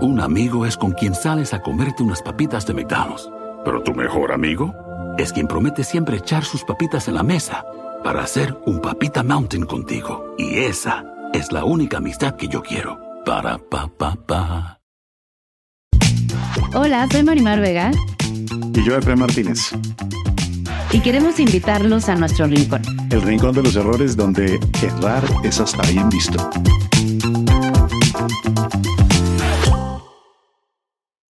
Un amigo es con quien sales a comerte unas papitas de McDonald's. Pero tu mejor amigo es quien promete siempre echar sus papitas en la mesa para hacer un papita mountain contigo. Y esa es la única amistad que yo quiero. Para pa pa pa. Hola, soy Marimar Vega. Y yo, Efraín Martínez. Y queremos invitarlos a nuestro rincón. El rincón de los errores donde errar es hasta bien visto.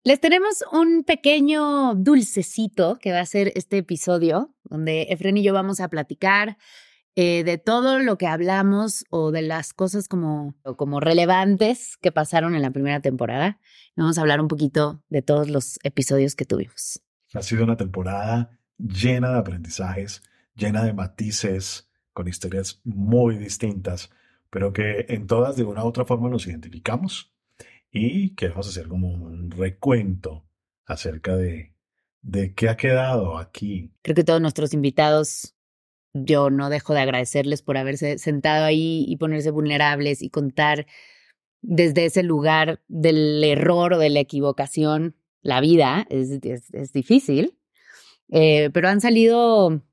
Les tenemos un pequeño dulcecito que va a ser este episodio, donde Efren y yo vamos a platicar eh, de todo lo que hablamos o de las cosas como, como relevantes que pasaron en la primera temporada. Vamos a hablar un poquito de todos los episodios que tuvimos. Ha sido una temporada llena de aprendizajes, llena de matices, con historias muy distintas, pero que en todas de una u otra forma nos identificamos y queremos hacer como un recuento acerca de, de qué ha quedado aquí. Creo que todos nuestros invitados, yo no dejo de agradecerles por haberse sentado ahí y ponerse vulnerables y contar desde ese lugar del error o de la equivocación. La vida es, es, difícil, eh, pero han salido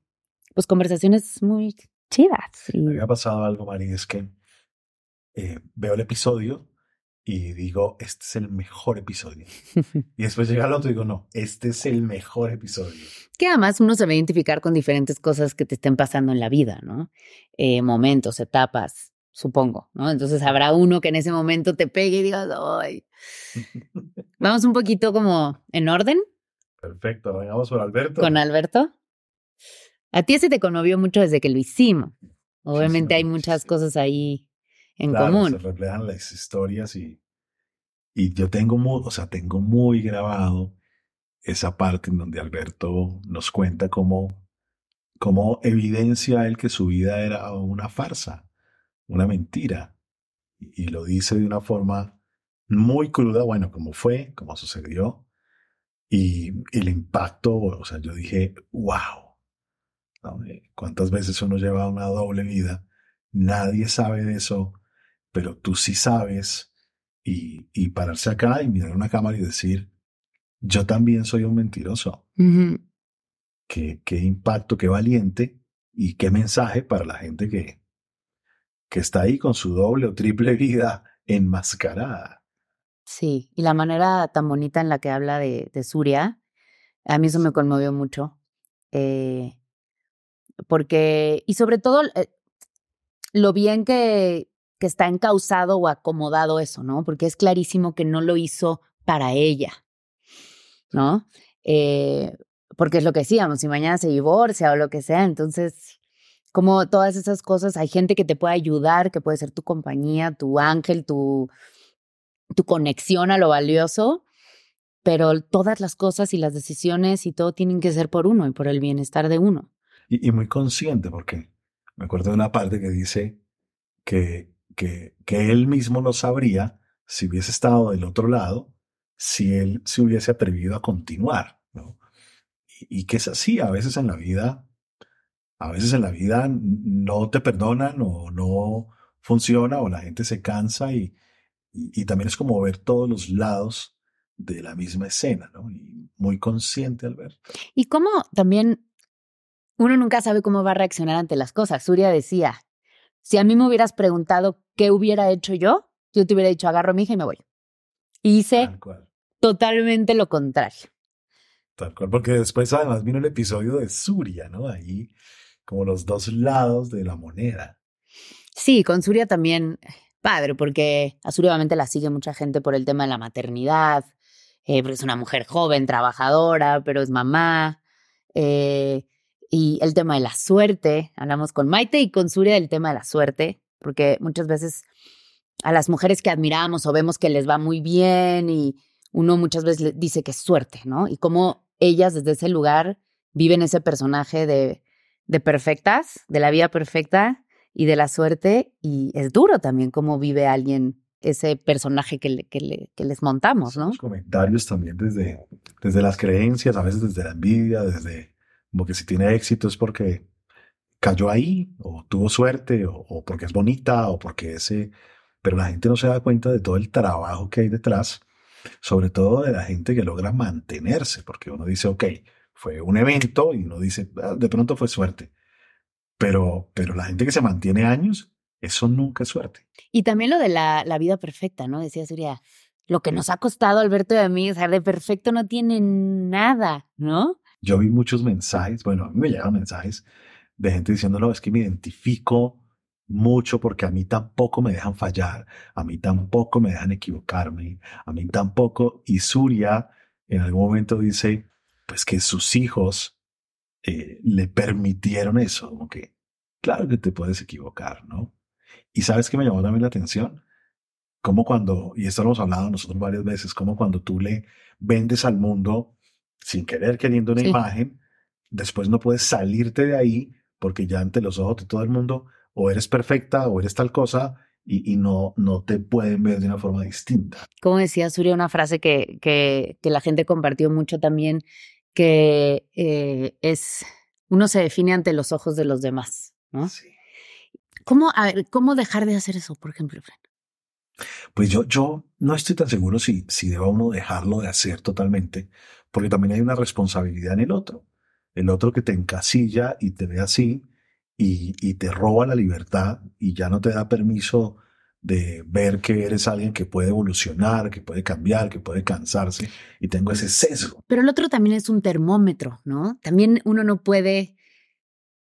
pues conversaciones muy chidas. Me había pasado algo, Mari, es que eh, veo el episodio y digo, este es el mejor episodio. y después llega el otro y digo, no, este es el mejor episodio. Que además uno se va a identificar con diferentes cosas que te estén pasando en la vida, ¿no? Eh, momentos, etapas, supongo, ¿no? Entonces habrá uno que en ese momento te pegue y digas, ay. Vamos un poquito como en orden. Perfecto, vengamos por Alberto. Con Alberto. A ti se te conmovió mucho desde que lo hicimos. Obviamente hay muchas cosas ahí en común. Se reflejan las historias y, y yo tengo muy, o sea, tengo muy grabado esa parte en donde Alberto nos cuenta cómo, cómo evidencia él que su vida era una farsa, una mentira. Y, lo dice de una forma muy cruda, bueno, como fue, como sucedió. Y el impacto, o sea, yo dije, wow. ¿Cuántas veces uno lleva una doble vida? Nadie sabe de eso pero tú sí sabes y, y pararse acá y mirar una cámara y decir, yo también soy un mentiroso. qué, qué impacto, qué valiente y qué mensaje para la gente que, que está ahí con su doble o triple vida enmascarada. Sí, y la manera tan bonita en la que habla de, de Suria, a mí eso me conmovió mucho. Eh, porque, y sobre todo, eh, lo bien que, que está encausado o acomodado eso, ¿no? Porque es clarísimo que no lo hizo para ella, ¿no? Eh, porque es lo que decíamos, si mañana se divorcia o lo que sea, entonces, como todas esas cosas, hay gente que te puede ayudar, que puede ser tu compañía, tu ángel, tu, tu conexión a lo valioso, pero todas las cosas y las decisiones y todo tienen que ser por uno y por el bienestar de uno. Y, y muy consciente, porque me acuerdo de una parte que dice que que, que él mismo no sabría si hubiese estado del otro lado, si él se hubiese atrevido a continuar, ¿no? Y, que es así, a veces en la vida, a veces en la vida no te perdonan o no funciona o la gente se cansa y, y, también es como ver todos los lados de la misma escena, ¿no? Y muy consciente al ver. Y cómo también uno nunca sabe cómo va a reaccionar ante las cosas. Surya decía, si a mí me hubieras preguntado qué hubiera hecho yo, yo te hubiera dicho, agarro a mi hija y me voy. Y hice totalmente lo contrario. Tal cual, porque después además vino el episodio de Suria, ¿no? Ahí como los dos lados de la moneda. Sí, con Suria también, padre, porque a Suria obviamente la sigue mucha gente por el tema de la maternidad, eh, porque es una mujer joven, trabajadora, pero es mamá. Eh, y el tema de la suerte, hablamos con Maite y con Surya del tema de la suerte, porque muchas veces a las mujeres que admiramos o vemos que les va muy bien y uno muchas veces dice que es suerte, ¿no? Y cómo ellas desde ese lugar viven ese personaje de, de perfectas, de la vida perfecta y de la suerte. Y es duro también cómo vive alguien ese personaje que, le, que, le, que les montamos, ¿no? Los comentarios también desde, desde las creencias, a veces desde la envidia, desde como que si tiene éxito es porque cayó ahí, o tuvo suerte, o, porque es bonita, o porque ese... Pero la gente no se da cuenta de todo el trabajo que hay detrás, sobre todo de la gente que logra mantenerse, porque uno dice, ok, fue un evento y uno dice, ah, de pronto fue suerte. Pero, pero la gente que se mantiene años, eso nunca es suerte. Y también lo de la, la vida perfecta, ¿no? Decía Surya, lo que nos ha costado Alberto y a mí, o sea, de perfecto no tiene nada, ¿no? Yo vi muchos mensajes, bueno, a mí me llegan mensajes de gente diciéndolo, es que me identifico mucho porque a mí tampoco me dejan fallar, a mí tampoco me dejan equivocarme, a mí tampoco. Y Surya en algún momento dice, pues que sus hijos eh, le permitieron eso, como que, claro que te puedes equivocar, ¿no? Y sabes que me llamó también la atención, como cuando, y esto lo hemos hablado nosotros varias veces, como cuando tú le vendes al mundo sin querer, queriendo una Sí. imagen, después no puedes salirte de ahí porque ya ante los ojos de todo el mundo o eres perfecta o eres tal cosa y, y no, no te pueden ver de una forma distinta. Como decía Surya, una frase que, que, que la gente compartió mucho también, que eh, es, uno se define ante los ojos de los demás, ¿no? Sí. ¿Cómo, a ver, ¿Cómo dejar de hacer eso, por ejemplo, Fran? Pues yo, yo no estoy tan seguro si, si deba uno dejarlo de hacer totalmente, porque también hay una responsabilidad en el otro. El otro que te encasilla y te ve así y, te roba la libertad y ya no te da permiso de ver que eres alguien que puede evolucionar, que puede cambiar, que puede cansarse y tengo ese sesgo. Pero el otro también es un termómetro, ¿no? También uno no puede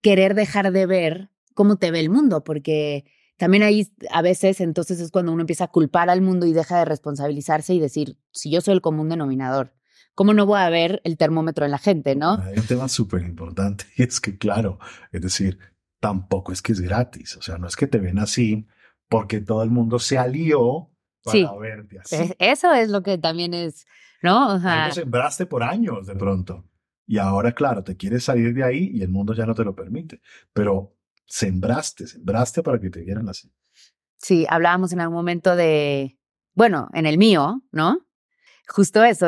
querer dejar de ver cómo te ve el mundo, porque también ahí a veces entonces es cuando uno empieza a culpar al mundo y deja de responsabilizarse y decir, si yo soy el común denominador, ¿cómo no voy a ver el termómetro en la gente, no? Hay un tema súper importante y es que, claro, es decir, tampoco es que es gratis, o sea, no es que te ven así porque todo el mundo se alió para Sí. verte así. Es- Eso es lo que también es, ¿no? O sea, sembraste por años de pronto. Y ahora, claro, te quieres salir de ahí y el mundo ya no te lo permite. Pero sembraste, sembraste para que te vieran así. sí, hablábamos en algún momento de, bueno, en el mío, ¿no? Justo eso,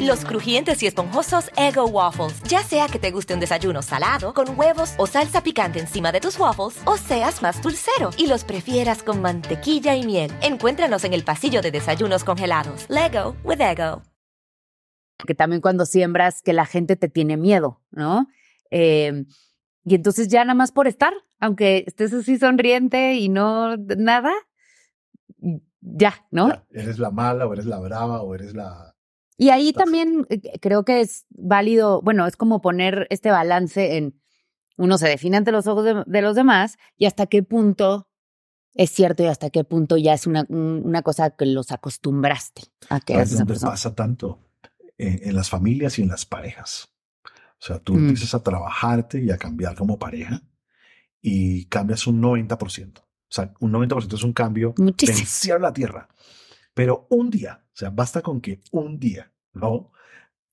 Los crujientes y esponjosos Ego Waffles. Ya sea que te guste un desayuno salado, con huevos o salsa picante encima de tus waffles, o seas más dulcero y los prefieras con mantequilla y miel. Encuéntranos en el pasillo de desayunos congelados. Lego with Ego. que también cuando siembras que la gente te tiene miedo, ¿no? Eh, y entonces ya nada más por estar, aunque estés así sonriente y no nada, ya, ¿no? Ya, eres la mala o eres la brava o eres la... Y ahí también eh, creo que es válido, bueno, es como poner este balance en uno se define ante los ojos de, de los demás y hasta qué punto es cierto y hasta qué punto ya es una, un- una cosa que los acostumbraste a que Es esa persona. pasa tanto en, en las familias y en las parejas. O sea, tú Mm. empiezas a trabajarte y a cambiar como pareja y cambias un 90%. O sea, un 90% es un cambio Muchísimo. del cielo a la tierra. Pero un día, o sea, basta con que un día, ¿no?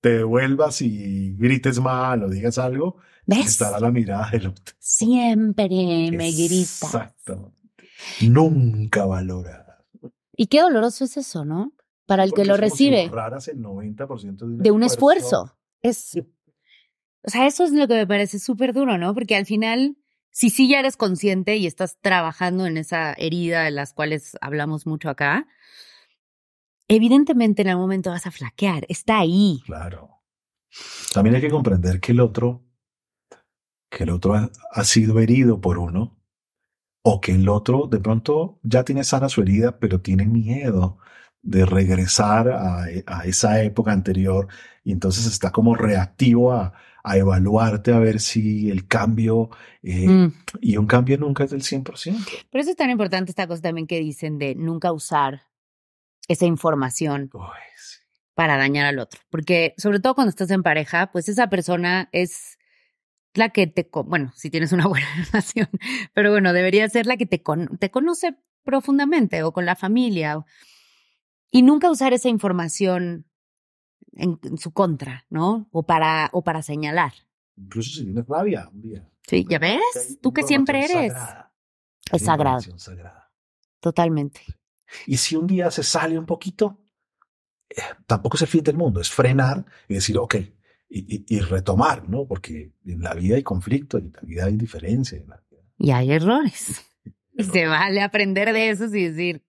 Te vuelvas y grites mal o digas algo, ¿Ves? estará la mirada del otro. Siempre me grita. Exactamente. Nunca valora. Y qué doloroso es eso, ¿no? Para el que lo recibe, el 90% de un, de un esfuerzo. Es, o sea, eso es lo que me parece súper duro, ¿no? Porque al final si sí ya eres consciente y estás trabajando en esa herida de las cuales hablamos mucho acá, evidentemente en algún momento vas a flaquear, está ahí. Claro. También hay que comprender que el otro, que el otro ha, ha sido herido por uno, o que el otro de pronto ya tiene sana su herida, pero tiene miedo de regresar a, a esa época anterior y entonces está como reactivo a, a evaluarte a ver si el cambio, eh, Mm. y un cambio nunca es del 100%. Por eso es tan importante esta cosa también que dicen de nunca usar esa información Uy, sí. para dañar al otro. Porque sobre todo cuando estás en pareja, pues esa persona es la que te, bueno, si tienes una buena relación, pero bueno, debería ser la que te, con- te conoce profundamente o con la familia. o- y nunca usar esa información en, en su contra, ¿no? O para, o para señalar. Incluso si tienes rabia un día. Sí, ¿ya ves? Tú que siempre eres. sagrada. Es sagrada. totalmente. Y si un día se sale un poquito, eh, tampoco es el fin del mundo, es frenar y decir, ok, y, y- y retomar, ¿no? Porque en la vida hay conflicto, en la vida hay diferencia. en la vida- Y hay errores. Y se vale aprender de esos y decir,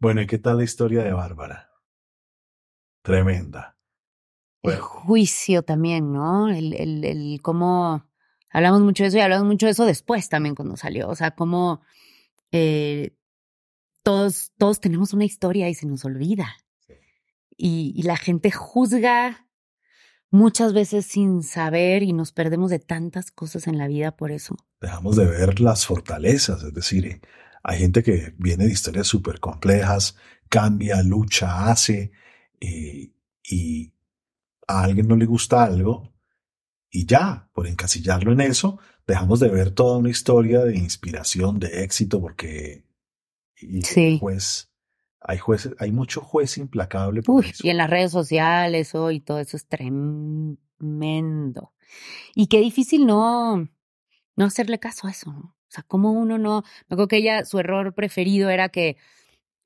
Bueno, ¿y qué tal la historia de Bárbara? Tremenda. el juicio también, ¿no? El, el, el cómo hablamos mucho de eso y hablamos mucho de eso después también cuando salió. O sea, cómo eh, todos, todos tenemos una historia y se nos olvida. Y, y la gente juzga muchas veces sin saber y nos perdemos de tantas cosas en la vida por eso. Dejamos de ver las fortalezas, es decir, hay gente que viene de historias súper complejas, cambia, lucha, hace, eh, y a alguien no le gusta algo, y ya, por encasillarlo en eso, dejamos de ver toda una historia de inspiración, de éxito, porque y Sí. juez, hay jueces, hay mucho juez implacable por Uy, eso. y en las redes sociales hoy todo eso es tremendo. Y qué difícil no, no hacerle caso a eso, ¿no? O sea, como uno no. Me acuerdo que ella, su error preferido era que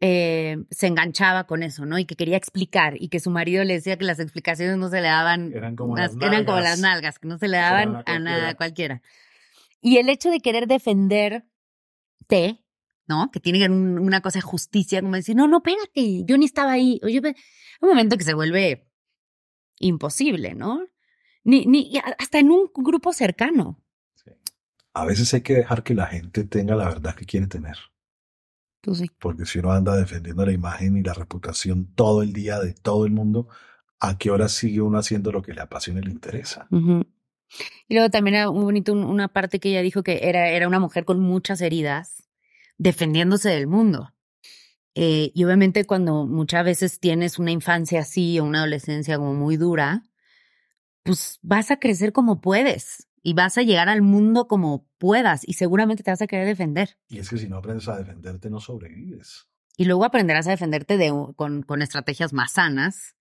eh, se enganchaba con eso, ¿no? Y que quería explicar y que su marido le decía que las explicaciones no se le daban. Eran como las- las eran como nalgas. las nalgas, que no se le daban a a nada, a cualquiera. Y el hecho de querer defenderte, ¿no? Que tiene un- una cosa de justicia, como decir, no, no, espérate, yo ni estaba ahí. Oye, un momento que se vuelve imposible, ¿no? Ni, ni hasta en un grupo cercano. A veces hay que dejar que la gente tenga la verdad que quiere tener. Tú sí. Porque si uno anda defendiendo la imagen y la reputación todo el día de todo el mundo, ¿a qué hora sigue uno haciendo lo que le apasiona y le interesa? Y luego también era muy bonito un- una parte que ella dijo que era, era una mujer con muchas heridas defendiéndose del mundo. Eh, y obviamente cuando muchas veces tienes una infancia así o una adolescencia como muy dura, pues vas a crecer como puedes y vas a llegar al mundo como puedas y seguramente te vas a querer defender. Y es que si no aprendes a defenderte, no sobrevives. Y luego aprenderás a defenderte de, con, con estrategias más sanas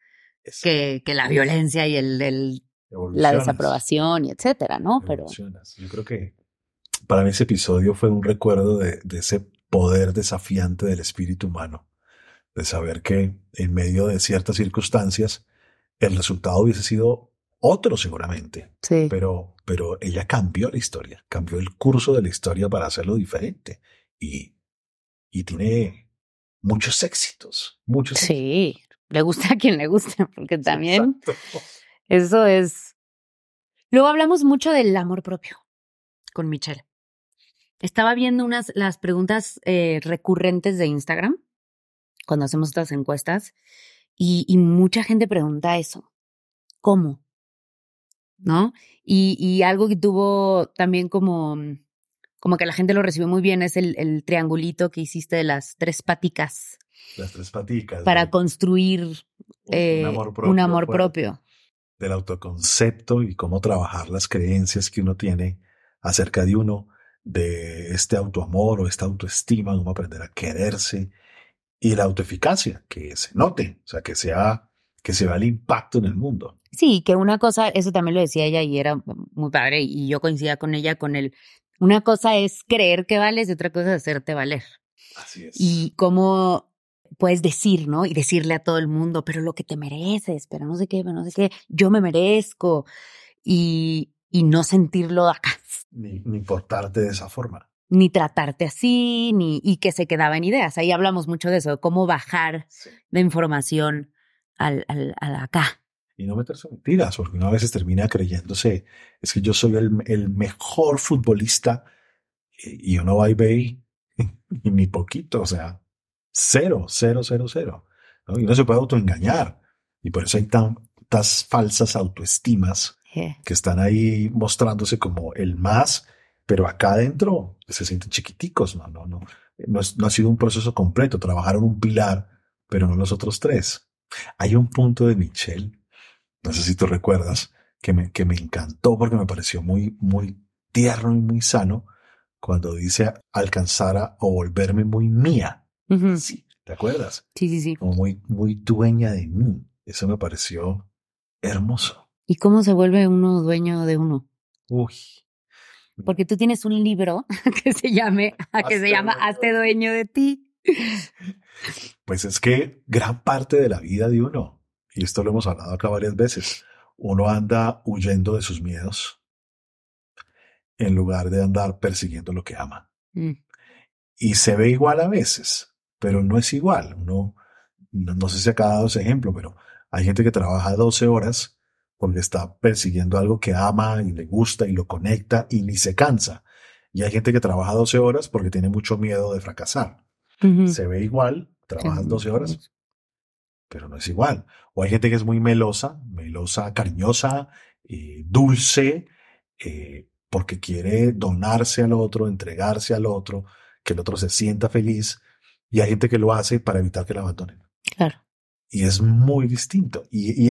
que, que la violencia y el, el- la desaprobación y etcétera, ¿no? Pero. Yo creo que para mí ese episodio fue un recuerdo de, de ese poder desafiante del espíritu humano, de saber que en medio de ciertas circunstancias el resultado hubiese sido otro seguramente, sí. pero, pero ella cambió la historia, cambió el curso de la historia para hacerlo diferente y, y tiene muchos éxitos, muchos Sí, le gusta a quien le guste, porque también Exacto. eso es. Luego hablamos mucho del amor propio con Michelle. Estaba viendo unas las preguntas eh, recurrentes de Instagram cuando hacemos estas encuestas y, y mucha gente pregunta eso. ¿Cómo? ¿No? Y, y algo que tuvo también como, como que la gente lo recibió muy bien es el, el triangulito que hiciste de las tres paticas Las tres paticas. para ¿no? construir Un- eh, un amor pues, propio. del autoconcepto y cómo trabajar las creencias que uno tiene acerca de uno, de este autoamor o esta autoestima, cómo aprender a quererse y la autoeficacia, que se note, o sea, que sea, que se vea el impacto en el mundo. Sí, que una cosa, eso también lo decía ella y era muy padre y yo coincidía con ella con el, una cosa es creer que vales y otra cosa es hacerte valer. Así es. Y cómo puedes decir, ¿no? Y decirle a todo el mundo, pero lo que te mereces, pero no sé qué, pero no sé qué, yo me merezco. Y, y no sentirlo acá. Ni, ni portarte de esa forma. Ni tratarte así, ni y que se quedaba en ideas. Ahí hablamos mucho de eso, de cómo bajar de información al, al, al acá. Y no meterse en mentiras, porque uno a veces termina creyéndose, es que yo soy el, el mejor futbolista y uno va y ve y, ni poquito, o sea, cero, cero, cero, cero. ¿no? Y no se puede autoengañar. Y por eso hay tantas falsas autoestimas Yeah. que están ahí mostrándose como el más, pero acá adentro se sienten chiquiticos, no, no, no. No, es- no ha sido un proceso completo, trabajaron un pilar, pero no los otros tres. Hay un punto de Michelle, no sé si tú recuerdas, que me, que me encantó porque me pareció muy, muy tierno y muy sano cuando dice alcanzar a o volverme muy mía. Sí, ¿te acuerdas? Sí, sí, sí. Como muy, muy dueña de mí. Eso me pareció hermoso. ¿Y cómo se vuelve uno dueño de uno? Uy. Porque tú tienes un libro que se llame, que se llama. Hazte dueño de ti. Pues es que gran parte de la vida de uno, y esto lo hemos hablado acá varias veces, uno anda huyendo de sus miedos en lugar de andar persiguiendo lo que ama. Mm. Y se ve igual a veces, pero no es igual. Uno, no, no sé si acá ha dado ese ejemplo, pero hay gente que trabaja 12 horas porque está persiguiendo algo que ama y le gusta y lo conecta y ni se cansa. Y hay gente que trabaja 12 horas porque tiene mucho miedo de fracasar. Se ve igual, trabajas Sí. 12 horas, pero no es igual. O hay gente que es muy melosa, melosa, cariñosa, eh, dulce, eh, porque quiere donarse al otro, entregarse al otro, que el otro se sienta feliz. Y hay gente que lo hace para evitar que la abandonen. Claro. Y es muy distinto. Y, y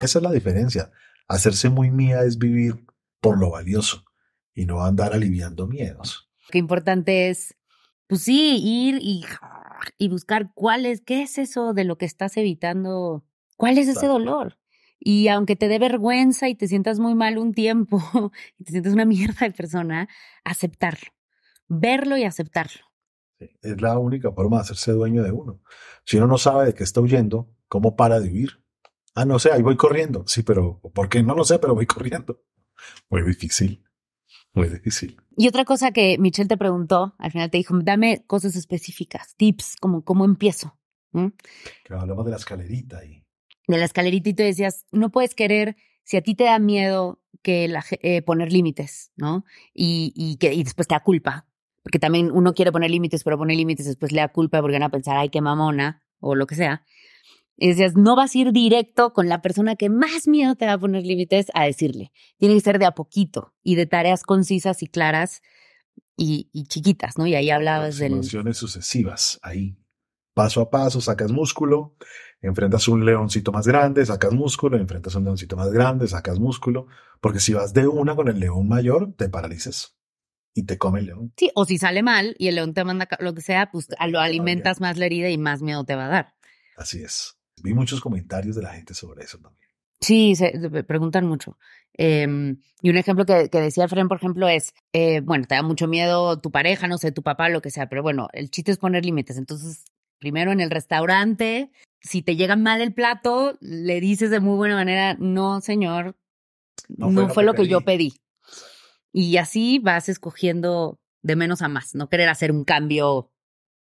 Esa es la diferencia. Hacerse muy mía es vivir por lo valioso y no andar aliviando miedos. Qué importante es, pues sí, ir y, y buscar cuál es, qué es eso de lo que estás evitando, cuál es ese dolor. Y aunque te dé vergüenza y te sientas muy mal un tiempo y te sientes una mierda de persona, aceptarlo, verlo y aceptarlo. Sí, Es la única forma de hacerse dueño de uno. Si uno no sabe de qué está huyendo, ¿cómo para de huir? Ah, no sé, ahí voy corriendo. Sí, pero ¿por qué? No lo sé, pero voy corriendo. Muy difícil. Muy difícil. Y otra cosa que Michelle te preguntó, al final te dijo, dame cosas específicas, tips, como cómo empiezo. ¿Mm? Que hablamos de la escalerita y de la escalerita y tú decías, no puedes querer, si a ti te da miedo que la, eh, poner límites, ¿no? Y, y, que, y después te da culpa, porque también uno quiere poner límites, pero pone límites después le da culpa porque van a pensar, ay, qué mamona, o lo que sea. Y decías, no vas a ir directo con la persona que más miedo te va a poner límites a decirle. Tiene que ser de a poquito y de tareas concisas y claras y, y chiquitas, ¿no? Y ahí hablabas del... Aproximaciones sucesivas. Ahí, paso a paso, sacas músculo, enfrentas un leoncito más grande, sacas músculo, enfrentas un leoncito más grande, sacas músculo, porque si vas de una con el león mayor, te paralizas y te come el león. Sí, o si sale mal y el león te manda lo que sea, pues lo alimentas más la herida y más miedo te va a dar. Así es. Vi muchos comentarios de la gente sobre eso también. Sí, se preguntan mucho. Eh, y un ejemplo que, que decía Fren, por ejemplo, es, eh, bueno, te da mucho miedo tu pareja, no sé, tu papá, lo que sea, pero bueno, el chiste es poner límites. Entonces, primero en el restaurante, si te llega mal el plato, le dices de muy buena manera, no, señor, no, fue, lo que, yo pedí. Y así vas escogiendo de menos a más, no querer hacer un cambio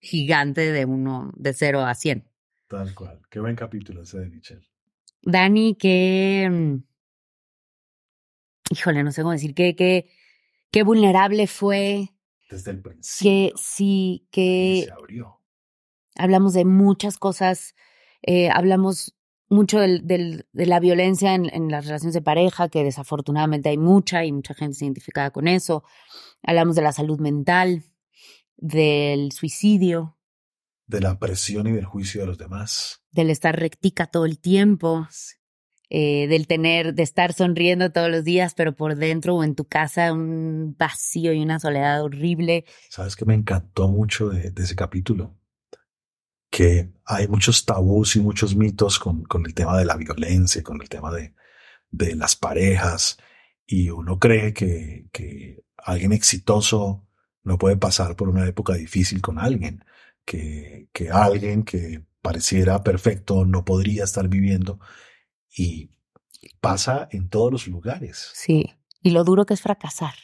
gigante de uno, de cero a cien. Tal cual. Qué buen capítulo ese de Michelle. Dani, que. mm, Híjole, no sé cómo decir, que, que, qué vulnerable fue, Desde el que principio. sí, y que se abrió. hablamos de muchas cosas, eh, hablamos mucho del, del- de la violencia en, en las relaciones de pareja, que desafortunadamente hay mucha y mucha gente se identificada con eso. Hablamos de la salud mental, del suicidio, De la presión y del juicio de los demás. del estar rectica todo el tiempo, eh, del tener, de estar sonriendo todos los días, pero por dentro o en tu casa un vacío y una soledad horrible. ¿Sabes qué me encantó mucho de, de ese capítulo? Que hay muchos tabús y muchos mitos con, con el tema de la violencia, con el tema de, de las parejas, y uno cree que, que alguien exitoso no puede pasar por una época difícil con alguien, que, que alguien que pareciera perfecto no podría estar viviendo, y pasa en todos los lugares. Sí, y lo duro que es fracasar.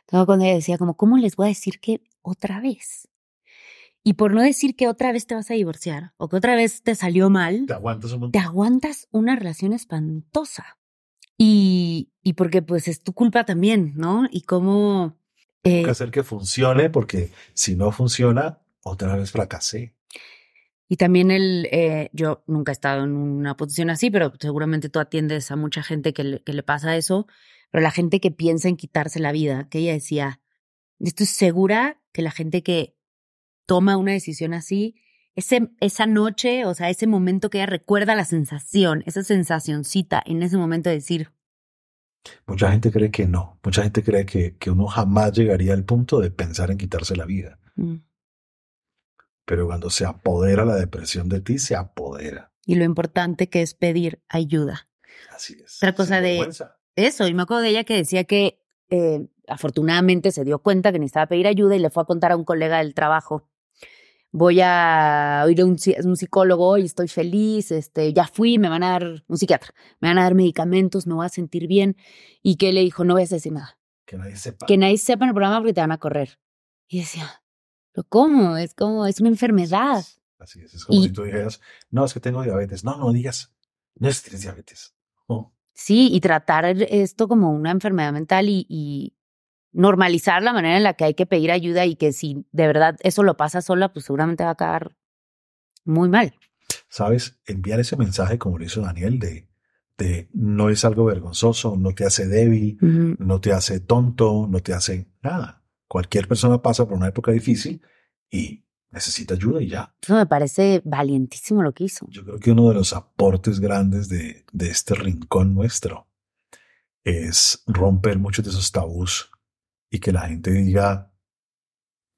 Entonces, cuando ella decía como, ¿cómo les voy a decir que otra vez? Y por no decir que otra vez te vas a divorciar o que otra vez te salió mal, Te aguantas un te aguantas una relación espantosa. Y, y porque pues es tu culpa también, ¿no? Y cómo... Tengo eh, que hacer que funcione porque si no funciona, otra vez fracasé. Y también el, eh, yo nunca he estado en una posición así, pero seguramente tú atiendes a mucha gente que le, que le pasa eso, pero la gente que piensa en quitarse la vida, que ella decía, estoy segura que la gente que toma una decisión así, ese, esa noche, o sea, ese momento que ella recuerda la sensación, esa sensacioncita en ese momento de decir, Mucha gente cree que no. Mucha gente cree que, que uno jamás llegaría al punto de pensar en quitarse la vida. "Mm". Pero cuando se apodera la depresión de ti, se apodera. y lo importante que es pedir ayuda. Así es. Otra cosa de- vergüenza. Eso, y me acuerdo de ella que decía que eh, afortunadamente se dio cuenta que necesitaba pedir ayuda y le fue a contar a un colega del trabajo. Voy a ir a un, un psicólogo y estoy feliz, este, ya fui, me van a dar, un psiquiatra, me van a dar medicamentos, me voy a sentir bien. Y que le dijo, no voy a decir nada, Que nadie sepa. que nadie sepa en el programa porque te van a correr. Y decía, ¿pero cómo? Es como, es una enfermedad. Así es. Es como Y- si tú dijeras, no, es que tengo diabetes. No, no digas, no es que tienes diabetes. Sí, y tratar esto como una enfermedad mental y, y normalizar la manera en la que hay que pedir ayuda y que si de verdad eso lo pasa sola, pues seguramente va a acabar muy mal. ¿Sabes? Enviar ese mensaje como lo hizo Daniel de, de no es algo vergonzoso, no te hace débil, no te hace tonto, no te hace nada. Cualquier persona pasa por una época difícil y necesita ayuda y ya. Eso me parece valientísimo lo que hizo. Yo creo que uno de los aportes grandes de, de este rincón nuestro es romper muchos de esos tabús y que la gente diga,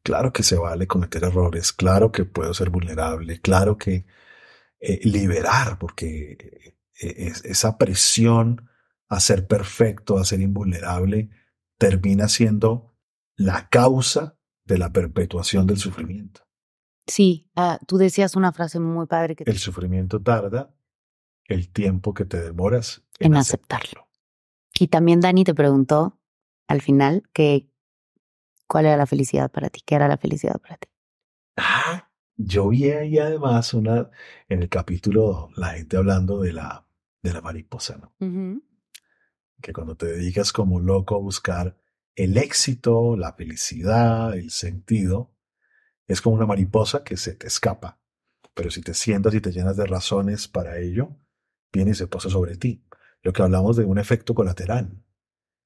claro que se vale cometer errores, claro que puedo ser vulnerable, claro que eh, liberar, porque eh, es- esa presión a ser perfecto, a ser invulnerable, termina siendo la causa de la perpetuación del sufrimiento. Sí, ah, tú decías una frase muy padre que El sufrimiento tarda el tiempo que te demoras En aceptarlo. y también Dani te preguntó al final que cuál era la felicidad para ti, qué era la felicidad para ti. Ah, yo vi ahí además una, en el capítulo, la gente hablando de la, de la mariposa, ¿no? Que cuando te dedicas como loco a buscar el éxito, la felicidad, el sentido, es como una mariposa que se te escapa. Pero si te sientas y te llenas de razones para ello, viene y se posa sobre ti. Lo que hablamos de un efecto colateral.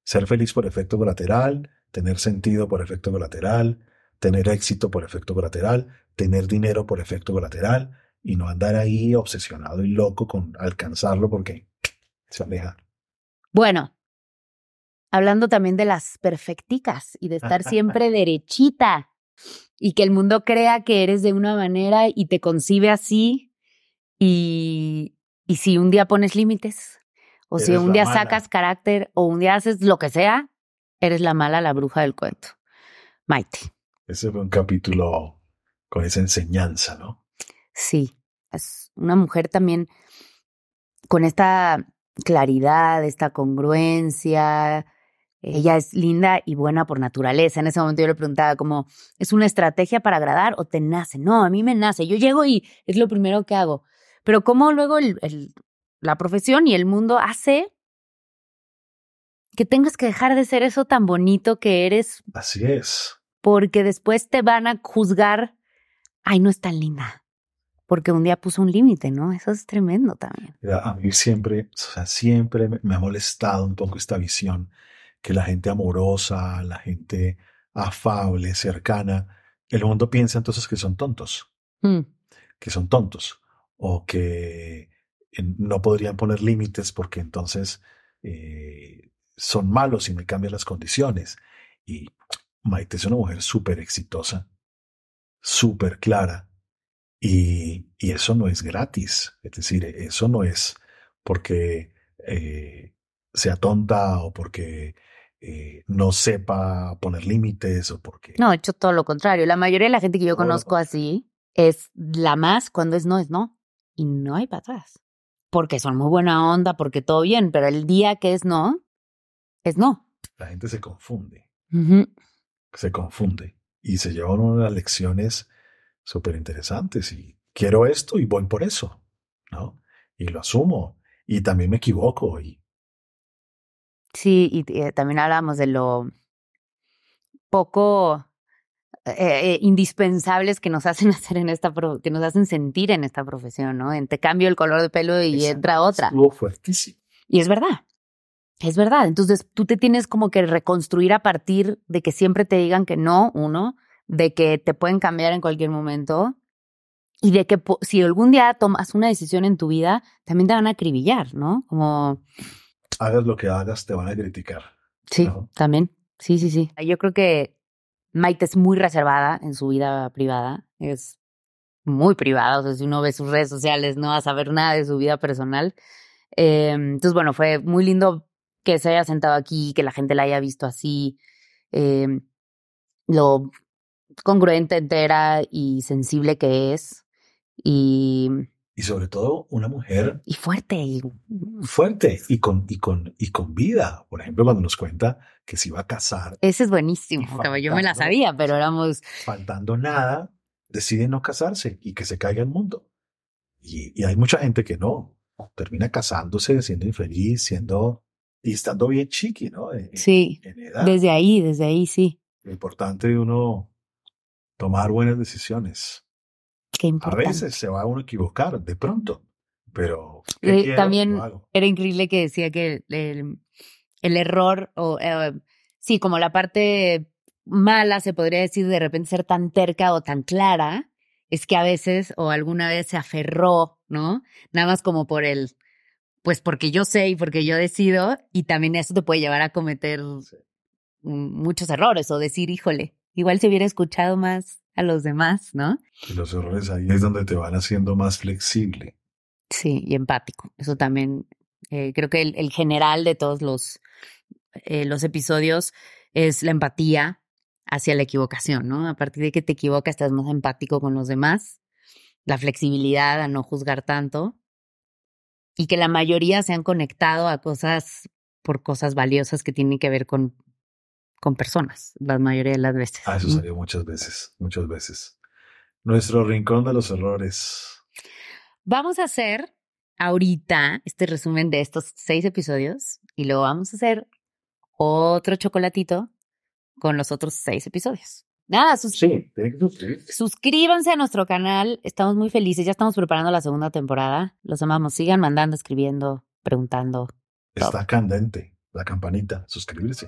Ser feliz por efecto colateral, tener sentido por efecto colateral, tener éxito por efecto colateral, tener dinero por efecto colateral y no andar ahí obsesionado y loco con alcanzarlo porque se aleja. Bueno, hablando también de las perfecticas y de estar siempre derechita y que el mundo crea que eres de una manera y te concibe así y, y si un día pones límites o si un día mala. sacas carácter o un día haces lo que sea, eres la mala, la bruja del cuento. Maite, Ese fue un capítulo con esa enseñanza, ¿no? sí, es una mujer también con esta claridad, esta congruencia. Ella es linda y buena por naturaleza. En ese momento yo le preguntaba como, ¿es una estrategia para agradar o te nace? No, a mí me nace. Yo llego y es lo primero que hago. Pero cómo luego el, el- la profesión y el mundo hace que tengas que dejar de ser eso tan bonito que eres Así es. porque después te van a juzgar, ay, no es tan linda, porque un día puso un límite, ¿no? Eso es tremendo también. Mira, A mí siempre, o sea, siempre me, me ha molestado un poco esta visión que la gente amorosa, la gente afable, cercana, el mundo piensa entonces que son tontos, Mm, que son tontos o que eh, no podrían poner límites porque entonces eh, son malos y me cambian las condiciones. Y Maite es una mujer súper exitosa, súper clara, y, y eso no es gratis. Es decir, eso no es porque eh, sea tonta o porque eh, no sepa poner límites o porque... No, he hecho todo lo contrario. La mayoría de la gente que yo conozco así es la más cuando es no, es no. Y no hay para atrás. Porque son muy buena onda, porque todo bien, pero el día que es no, es no. La gente se confunde, Ujú. se confunde y se llevan unas lecciones súper interesantes y quiero esto y voy por eso, ¿no? Y lo asumo y también me equivoco y Sí, y eh, también hablamos de lo poco eh, eh, indispensables que nos hacen hacer en esta, pro- que nos hacen sentir en esta profesión, ¿no? En te cambio el color de pelo y entra otra. estuvo fuertísimo. Y es verdad. Es verdad. Entonces tú te tienes como que reconstruir a partir de que siempre te digan que no, uno, de que te pueden cambiar en cualquier momento y de que si algún día tomas una decisión en tu vida, también te van a acribillar, ¿no? Como, Hagas lo que hagas, te van a criticar. sí, también. Sí, sí, sí. Yo creo que Maite es muy reservada en su vida privada. Es muy privada. O sea, si uno ve sus redes sociales, no va a saber nada de su vida personal. Eh, entonces, bueno, fue muy lindo que se haya sentado aquí, que la gente la haya visto así, eh, lo congruente, entera y sensible que es, y, Y sobre todo una mujer y fuerte. Y, fuerte y con, y con, y con vida. Por ejemplo, cuando nos cuenta que se iba a casar, ese es buenísimo. Yo me la sabía, pero éramos... faltando nada, decide no casarse y que se caiga el mundo. Y, y hay mucha gente que no, termina casándose, siendo infeliz, siendo y estando bien chiqui, ¿no? En, Sí, en edad. desde ahí, desde ahí, sí. Lo importante de uno tomar buenas decisiones. Qué A veces se va uno a equivocar, de pronto, pero ¿qué Eh, quiero? también era increíble que decía que el, el error, o eh, sí, como la parte mala, se podría decir, de repente ser tan terca o tan clara, es que a veces o alguna vez se aferró, ¿no? Nada más como por el, pues porque yo sé y porque yo decido, y también eso te puede llevar a cometer muchos errores o decir, híjole, igual si hubiera escuchado más a los demás, ¿no? Y los errores ahí es donde te van haciendo más flexible. Sí, y empático. Eso también, eh, creo que el, el general de todos los, eh, los episodios es la empatía hacia la equivocación, ¿no? A partir de que te equivocas, estás más empático con los demás, la flexibilidad a no juzgar tanto y que la mayoría se han conectado a cosas por cosas valiosas que tienen que ver con, con personas, la mayoría de las veces. Ah, eso salió muchas veces, muchas veces. Nuestro rincón de los errores. Vamos a hacer ahorita este resumen de estos seis episodios y luego vamos a hacer otro chocolatito con los otros seis episodios. Nada, sus- Sí, suscríbanse a nuestro canal. Estamos muy felices. Ya estamos preparando la segunda temporada. Los amamos. Sigan mandando, escribiendo, preguntando. Está candente. La campanita, suscribirse.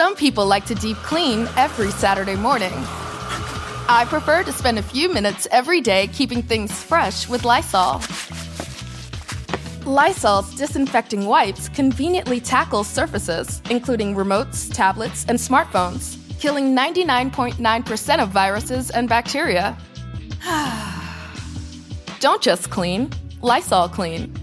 Some people like to deep clean every Saturday morning. I prefer to spend a few minutes every day keeping things fresh with Lysol. Lysol's disinfecting wipes conveniently tackle surfaces, including remotes, tablets, and smartphones, killing 99.9% of viruses and bacteria. Don't just clean, Lysol clean.